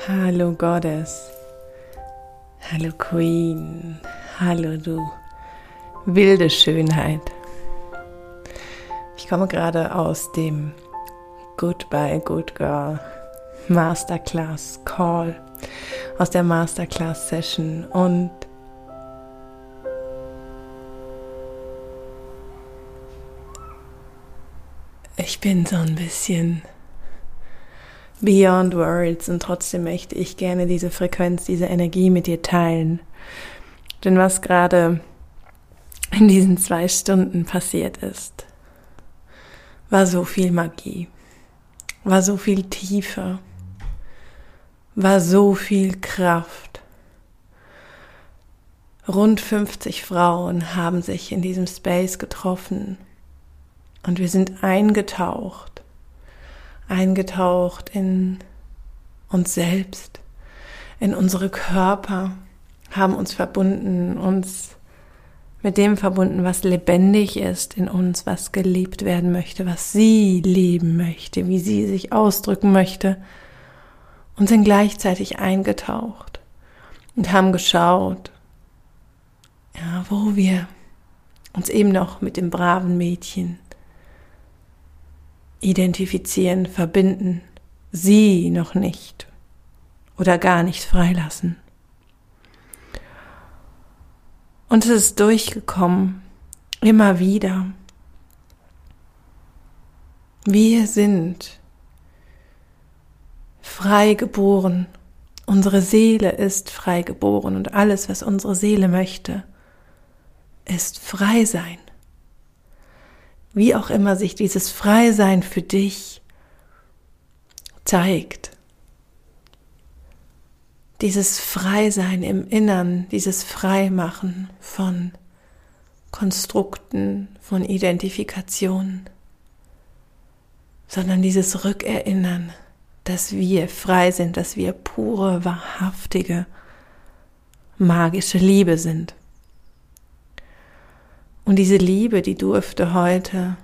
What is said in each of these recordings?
Hallo Goddess. Hallo Queen. Hallo du wilde Schönheit. Ich komme gerade aus dem Goodbye Good Girl Masterclass Call, aus der Masterclass Session und ich bin so ein bisschen beyond words und trotzdem möchte ich gerne diese Frequenz, diese Energie mit dir teilen. Denn was gerade in diesen zwei Stunden passiert ist, war so viel Magie, war so viel Tiefe, war so viel Kraft. Rund 50 Frauen haben sich in diesem Space getroffen und wir sind eingetaucht eingetaucht in uns selbst, in unsere Körper, haben uns verbunden, uns mit dem verbunden, was lebendig ist in uns, was geliebt werden möchte, was sie leben möchte, wie sie sich ausdrücken möchte und sind gleichzeitig eingetaucht und haben geschaut, ja, wo wir uns eben noch mit dem braven Mädchen identifizieren, verbinden, sie noch nicht oder gar nicht freilassen. Und es ist durchgekommen, immer wieder. Wir sind frei geboren. Unsere Seele ist frei geboren und alles, was unsere Seele möchte, ist frei sein wie auch immer sich dieses Freisein für dich zeigt. Dieses Freisein im Innern, dieses Freimachen von Konstrukten, von Identifikationen, sondern dieses Rückerinnern, dass wir frei sind, dass wir pure, wahrhaftige, magische Liebe sind. Und diese Liebe, die durfte heute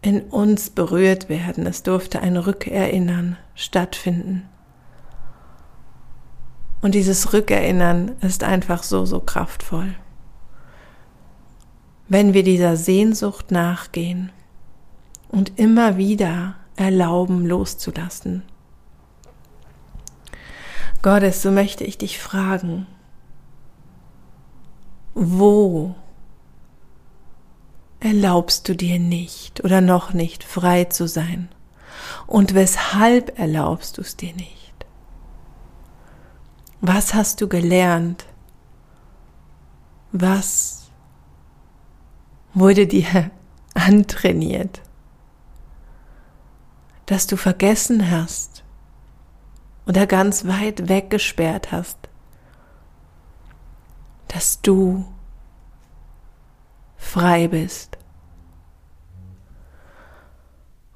in uns berührt werden. Es durfte ein Rückerinnern stattfinden. Und dieses Rückerinnern ist einfach so, so kraftvoll. Wenn wir dieser Sehnsucht nachgehen und immer wieder erlauben loszulassen. Gottes, so möchte ich dich fragen, wo erlaubst du dir nicht oder noch nicht frei zu sein? Und weshalb erlaubst du es dir nicht? Was hast du gelernt? Was wurde dir antrainiert? Dass du vergessen hast oder ganz weit weggesperrt hast, dass du frei bist.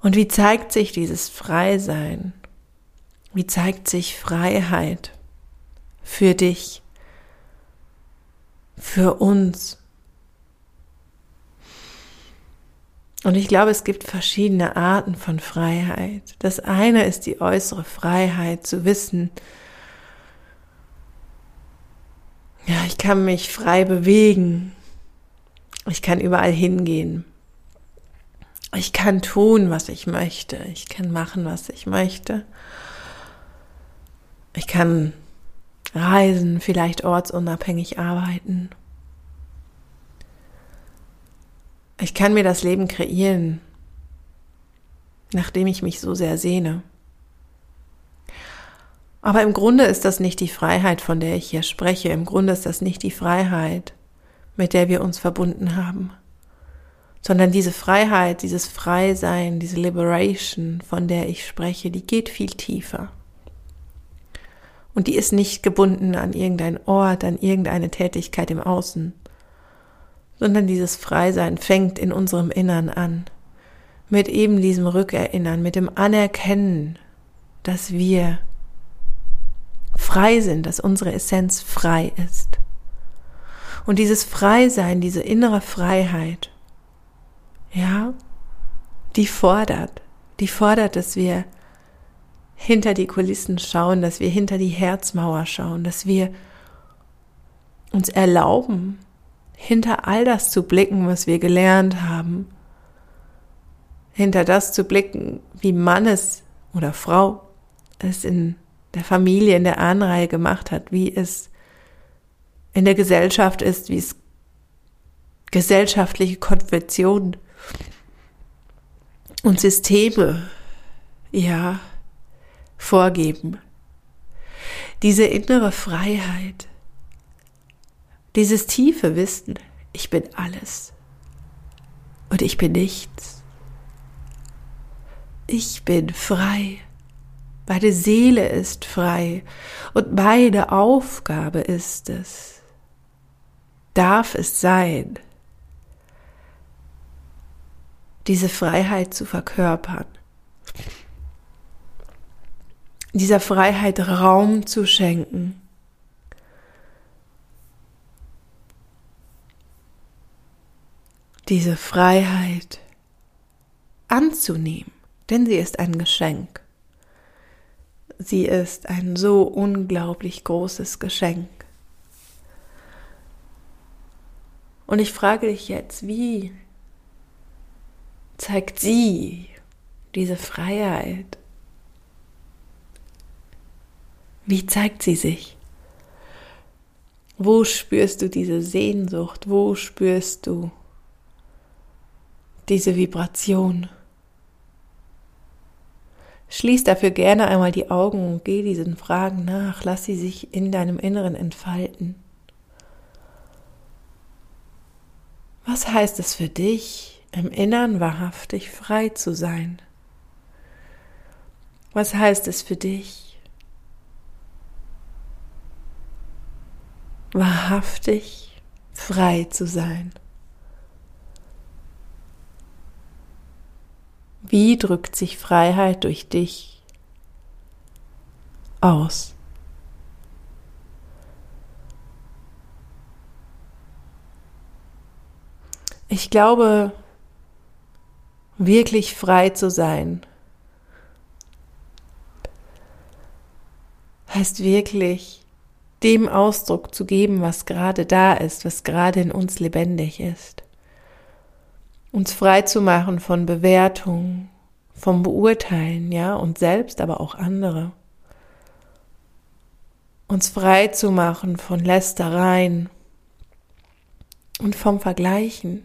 Und wie zeigt sich dieses Freisein? Wie zeigt sich Freiheit für dich, für uns? Und ich glaube, es gibt verschiedene Arten von Freiheit. Das eine ist die äußere Freiheit zu wissen, Ja, ich kann mich frei bewegen. Ich kann überall hingehen. Ich kann tun, was ich möchte. Ich kann machen, was ich möchte. Ich kann reisen, vielleicht ortsunabhängig arbeiten. Ich kann mir das Leben kreieren, nachdem ich mich so sehr sehne. Aber im Grunde ist das nicht die Freiheit, von der ich hier spreche. Im Grunde ist das nicht die Freiheit, mit der wir uns verbunden haben, sondern diese Freiheit, dieses Freisein, diese Liberation, von der ich spreche, die geht viel tiefer. Und die ist nicht gebunden an irgendein Ort, an irgendeine Tätigkeit im Außen, sondern dieses Freisein fängt in unserem Innern an, mit eben diesem Rückerinnern, mit dem Anerkennen, dass wir frei sind, dass unsere Essenz frei ist. Und dieses Freisein, diese innere Freiheit, ja, die fordert, die fordert, dass wir hinter die Kulissen schauen, dass wir hinter die Herzmauer schauen, dass wir uns erlauben, hinter all das zu blicken, was wir gelernt haben, hinter das zu blicken, wie Mann es oder Frau es in der Familie, in der Ahnreihe gemacht hat, wie es in der Gesellschaft ist, wie es gesellschaftliche Konventionen und Systeme, ja, vorgeben. Diese innere Freiheit, dieses tiefe Wissen, ich bin alles und ich bin nichts. Ich bin frei. Meine Seele ist frei und meine Aufgabe ist es, darf es sein, diese Freiheit zu verkörpern, dieser Freiheit Raum zu schenken. Diese Freiheit anzunehmen, denn sie ist ein Geschenk. Sie ist ein so unglaublich großes Geschenk. Und ich frage dich jetzt, wie zeigt sie diese Freiheit? Wie zeigt sie sich? Wo spürst du diese Sehnsucht? Wo spürst du diese Vibration? Schließ dafür gerne einmal die Augen und geh diesen Fragen nach. Lass sie sich in deinem Inneren entfalten. Was heißt es für dich, im Innern wahrhaftig frei zu sein? Was heißt es für dich, wahrhaftig frei zu sein? Wie drückt sich Freiheit durch dich aus? Ich glaube, wirklich frei zu sein, heißt wirklich dem Ausdruck zu geben, was gerade da ist, was gerade in uns lebendig ist uns frei zu machen von Bewertung, vom Beurteilen, ja, und selbst, aber auch andere. Uns frei zu machen von Lästereien und vom Vergleichen.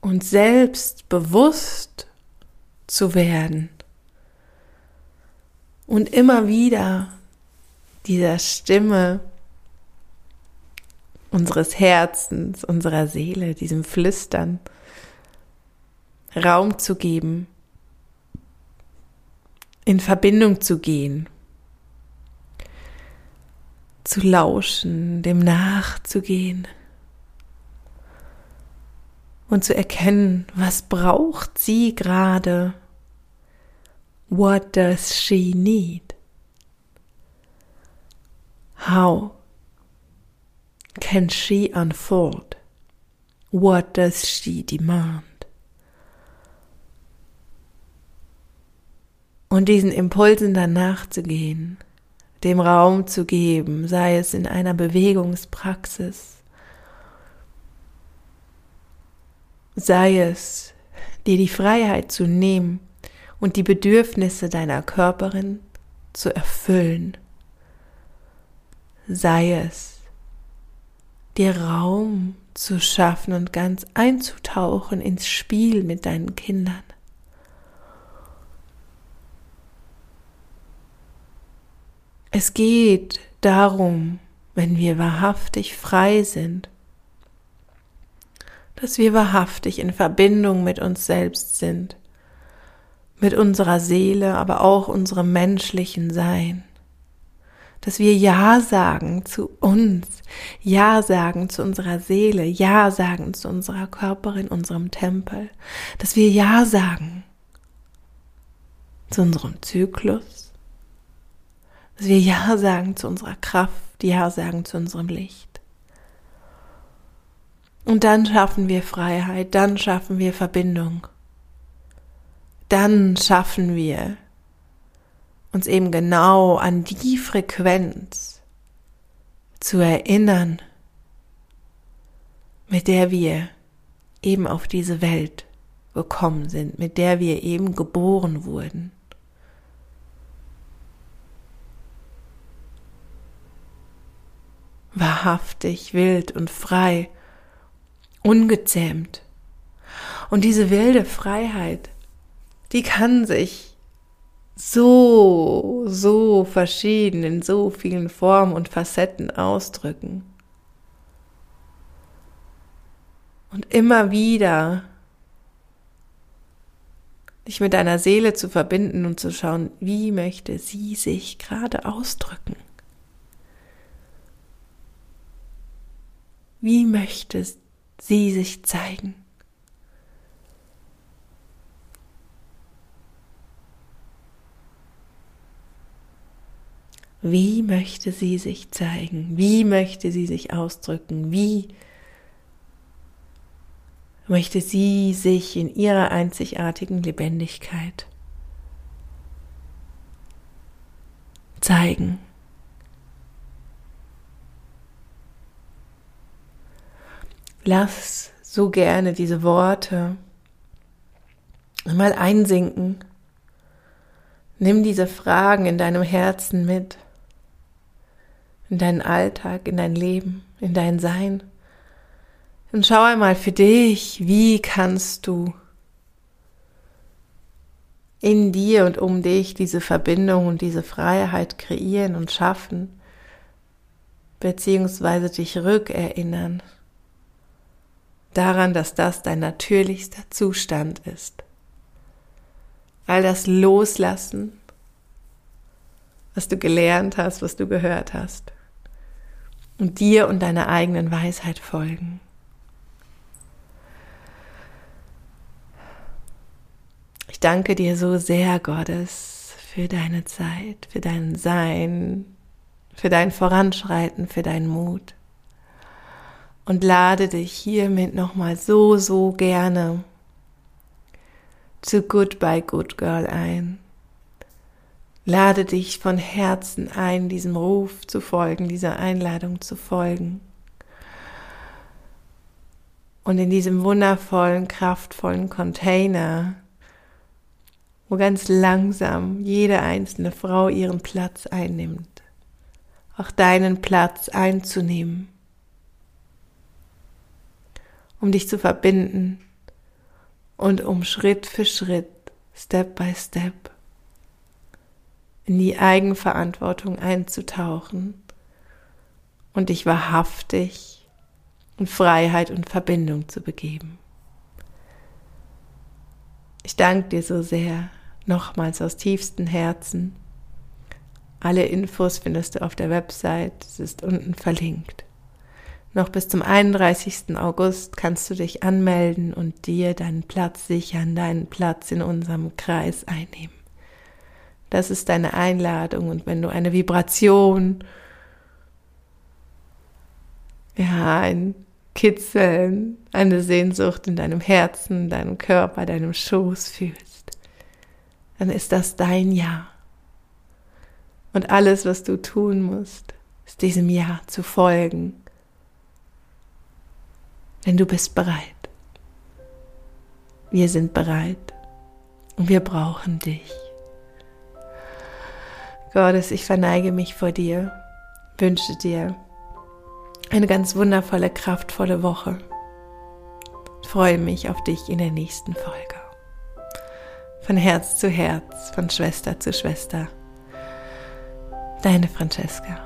Und selbst bewusst zu werden und immer wieder dieser Stimme unseres Herzens, unserer Seele, diesem Flüstern Raum zu geben, in Verbindung zu gehen, zu lauschen, dem nachzugehen und zu erkennen, was braucht sie gerade? What does she need? How can she unfold? What does she demand? Und diesen Impulsen dann nachzugehen, dem Raum zu geben, sei es in einer Bewegungspraxis, sei es dir die Freiheit zu nehmen und die Bedürfnisse deiner Körperin zu erfüllen, sei es dir Raum zu schaffen und ganz einzutauchen ins Spiel mit deinen Kindern. Es geht darum, wenn wir wahrhaftig frei sind, dass wir wahrhaftig in Verbindung mit uns selbst sind, mit unserer Seele, aber auch unserem menschlichen Sein dass wir Ja sagen zu uns, Ja sagen zu unserer Seele, Ja sagen zu unserer Körperin, unserem Tempel, dass wir Ja sagen zu unserem Zyklus, dass wir Ja sagen zu unserer Kraft, Ja sagen zu unserem Licht. Und dann schaffen wir Freiheit, dann schaffen wir Verbindung. dann schaffen wir uns eben genau an die Frequenz zu erinnern, mit der wir eben auf diese Welt gekommen sind, mit der wir eben geboren wurden. Wahrhaftig, wild und frei, ungezähmt. Und diese wilde Freiheit, die kann sich so, so verschieden in so vielen Formen und Facetten ausdrücken. Und immer wieder dich mit deiner Seele zu verbinden und zu schauen, wie möchte sie sich gerade ausdrücken. Wie möchte sie sich zeigen? Wie möchte sie sich zeigen? Wie möchte sie sich ausdrücken? Wie möchte sie sich in ihrer einzigartigen Lebendigkeit zeigen? Lass so gerne diese Worte mal einsinken. Nimm diese Fragen in deinem Herzen mit in deinen Alltag, in dein Leben, in dein Sein. Und schau einmal für dich, wie kannst du in dir und um dich diese Verbindung und diese Freiheit kreieren und schaffen, beziehungsweise dich rückerinnern daran, dass das dein natürlichster Zustand ist. All das Loslassen, was du gelernt hast, was du gehört hast und dir und deiner eigenen Weisheit folgen. Ich danke dir so sehr, Gottes, für deine Zeit, für dein Sein, für dein Voranschreiten, für deinen Mut. Und lade dich hiermit nochmal so, so gerne zu Goodbye Good Girl ein. Lade dich von Herzen ein, diesem Ruf zu folgen, dieser Einladung zu folgen. Und in diesem wundervollen, kraftvollen Container, wo ganz langsam jede einzelne Frau ihren Platz einnimmt, auch deinen Platz einzunehmen, um dich zu verbinden und um Schritt für Schritt, Step by Step, in die Eigenverantwortung einzutauchen und dich wahrhaftig in Freiheit und Verbindung zu begeben. Ich danke dir so sehr, nochmals aus tiefstem Herzen. Alle Infos findest du auf der Website, es ist unten verlinkt. Noch bis zum 31. August kannst du dich anmelden und dir deinen Platz sichern, deinen Platz in unserem Kreis einnehmen. Das ist deine Einladung. Und wenn du eine Vibration, ja, ein Kitzeln, eine Sehnsucht in deinem Herzen, deinem Körper, deinem Schoß fühlst, dann ist das dein Ja. Und alles, was du tun musst, ist diesem Ja zu folgen. Denn du bist bereit. Wir sind bereit und wir brauchen dich. Gottes, ich verneige mich vor dir, wünsche dir eine ganz wundervolle, kraftvolle Woche. freue mich auf dich in der nächsten Folge. Von Herz zu Herz, von Schwester zu Schwester. Deine Francesca.